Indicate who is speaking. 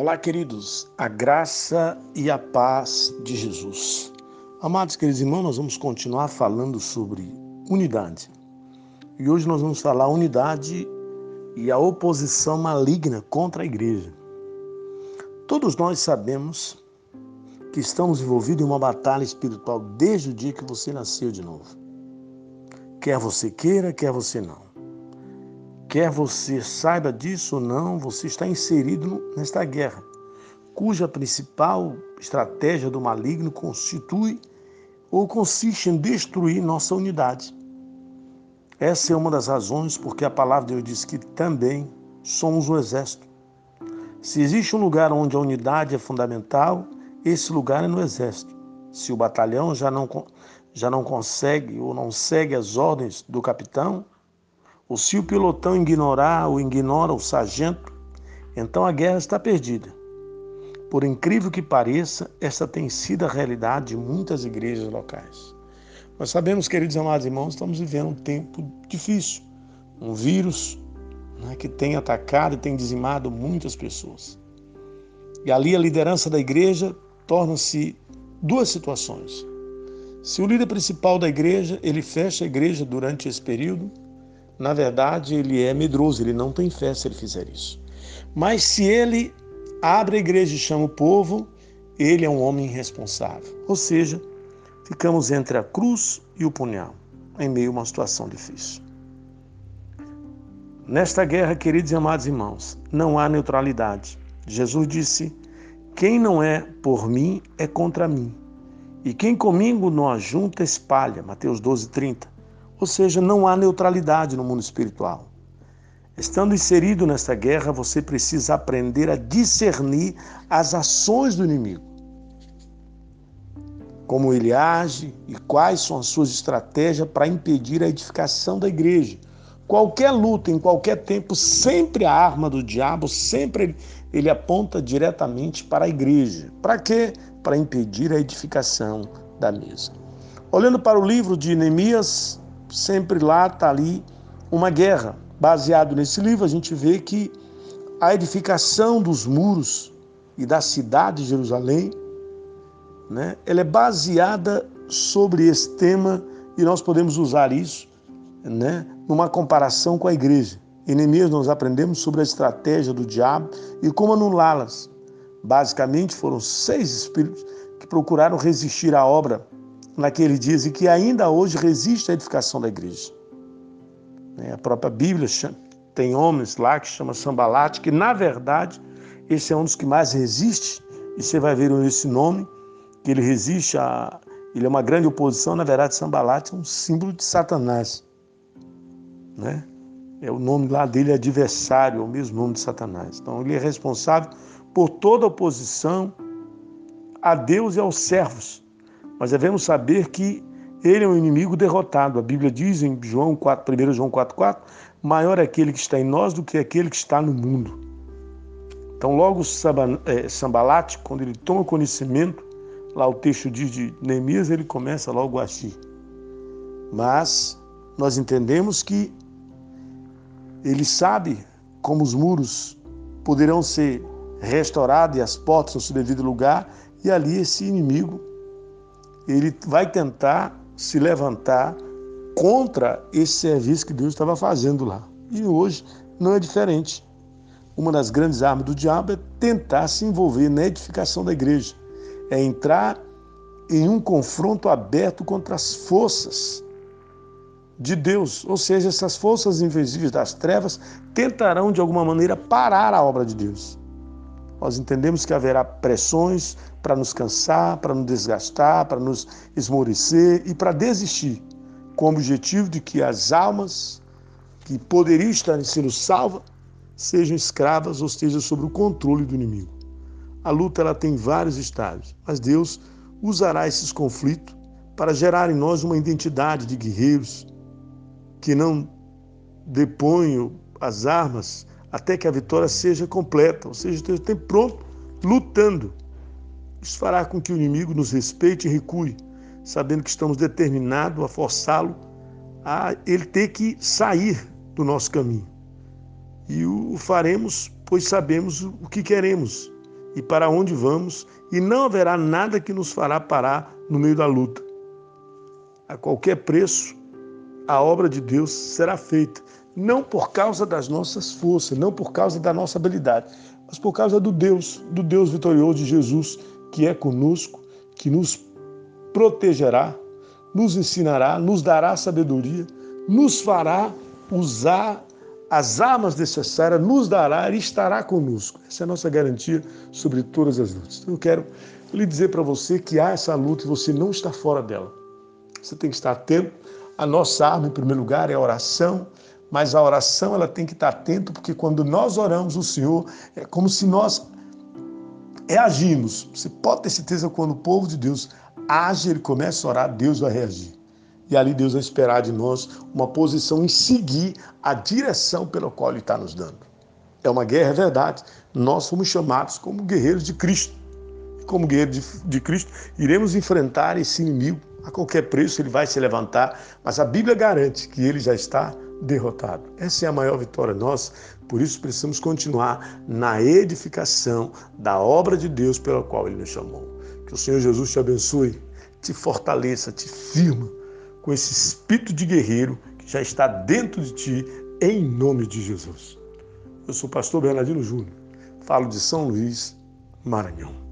Speaker 1: Olá, queridos, a graça e a paz de Jesus. Amados queridos irmãos, nós vamos continuar falando sobre unidade. E hoje nós vamos falar unidade e a oposição maligna contra a igreja. Todos nós sabemos que estamos envolvidos em uma batalha espiritual desde o dia que você nasceu de novo. Quer você queira, quer você não. Quer você saiba disso ou não, você está inserido nesta guerra, cuja principal estratégia do maligno constitui ou consiste em destruir nossa unidade. Essa é uma das razões porque a palavra de Deus diz que também somos um exército. Se existe um lugar onde a unidade é fundamental, esse lugar é no exército. Se o batalhão já não, já não consegue ou não segue as ordens do capitão, ou se o pilotão ignorar ou ignora o sargento, então a guerra está perdida. Por incrível que pareça, esta tem sido a realidade de muitas igrejas locais. Nós sabemos, queridos amados irmãos, estamos vivendo um tempo difícil, um vírus né, que tem atacado e tem dizimado muitas pessoas. E ali a liderança da igreja torna-se duas situações. Se o líder principal da igreja, ele fecha a igreja durante esse período, na verdade, ele é medroso, ele não tem fé se ele fizer isso. Mas se ele abre a igreja e chama o povo, ele é um homem irresponsável. Ou seja, ficamos entre a cruz e o punhal, em meio a uma situação difícil. Nesta guerra, queridos e amados irmãos, não há neutralidade. Jesus disse: Quem não é por mim é contra mim. E quem comigo não ajunta, espalha. Mateus 12, 30. Ou seja, não há neutralidade no mundo espiritual. Estando inserido nesta guerra, você precisa aprender a discernir as ações do inimigo. Como ele age e quais são as suas estratégias para impedir a edificação da igreja. Qualquer luta, em qualquer tempo, sempre a arma do diabo, sempre ele, aponta diretamente para a igreja. Para quê? Para impedir a edificação da mesa. Olhando para o livro de Neemias, sempre lá está ali uma guerra. Baseado nesse livro, a gente vê que a edificação dos muros e da cidade de Jerusalém, né, ela é baseada sobre esse tema e nós podemos usar isso né, numa comparação com a igreja. Em Neemias nós aprendemos sobre a estratégia do diabo e como anulá-las. Basicamente foram seis espíritos que procuraram resistir à obra naquele dias e que ainda hoje resiste à edificação da igreja. Né, a própria Bíblia tem homens lá que chama Sambalate, que na verdade esse é um dos que mais resiste, e você vai ver esse nome, que ele resiste a. Ele é uma grande oposição, na verdade, Sambalate é um símbolo de Satanás. Né? É o nome lá dele, adversário, é o mesmo nome de Satanás. Então ele é responsável por toda oposição a Deus e aos servos. Mas devemos saber que ele é um inimigo derrotado. A Bíblia diz em João 4, 1 João 4,4: maior é aquele que está em nós do que aquele que está no mundo. Então, logo é, Sambalate, quando ele toma conhecimento, lá o texto diz de Neemias, ele começa logo a agir. Mas nós entendemos que ele sabe como os muros poderão ser restaurados e as portas no seu devido lugar, e ali esse inimigo ele vai tentar se levantar contra esse serviço que Deus estava fazendo lá. E hoje não é diferente. Uma das grandes armas do diabo é tentar se envolver na edificação da igreja, é entrar em um confronto aberto contra as forças de Deus, ou seja, essas forças invisíveis das trevas tentarão de alguma maneira parar a obra de Deus. Nós entendemos que haverá pressões para nos cansar, para nos desgastar, para nos esmorecer e para desistir, com o objetivo de que as almas que poderiam estar sendo salvas sejam escravas ou estejam sob o controle do inimigo. A luta ela tem vários estágios, mas Deus usará esses conflitos para gerar em nós uma identidade de guerreiros que não depõem as armas até que a vitória seja completa, ou seja, esteja tempo pronto, lutando. Isso fará com que o inimigo nos respeite e recue, sabendo que estamos determinados a forçá-lo a ele ter que sair do nosso caminho. E o faremos, pois sabemos o que queremos. e para onde vamos, e não haverá nada que nos fará parar no meio da luta. A qualquer preço, a obra de Deus será feita, não por causa das nossas forças, não por causa da nossa habilidade, mas por causa do Deus, do Deus vitorioso de Jesus, que é conosco, que nos protegerá, nos ensinará, nos dará sabedoria, nos fará usar as armas necessárias, nos dará e estará conosco. Essa é a nossa garantia sobre todas as lutas. Então, eu quero lhe dizer para você que há essa luta e você não está fora dela. Você tem que estar atento. A nossa arma, em primeiro lugar, é a oração, mas a oração ela tem que estar atento, porque quando nós oramos, o Senhor é como se nós reagimos. Você pode ter certeza quando o povo de Deus age, ele começa a orar, Deus vai reagir. E ali Deus vai esperar de nós uma posição em seguir a direção pela qual Ele está nos dando. É uma guerra, é verdade. Nós fomos chamados como guerreiros de Cristo. Como guerreiros de, de Cristo, iremos enfrentar esse inimigo. A qualquer preço ele vai se levantar, mas a Bíblia garante que ele já está derrotado. Essa é a maior vitória nossa, por isso precisamos continuar na edificação da obra de Deus pela qual ele nos chamou. Que o Senhor Jesus te abençoe, te fortaleça, te firma com esse espírito de guerreiro que já está dentro de ti, em nome de Jesus. Eu sou o pastor Bernardino Júnior, falo de São Luís, Maranhão.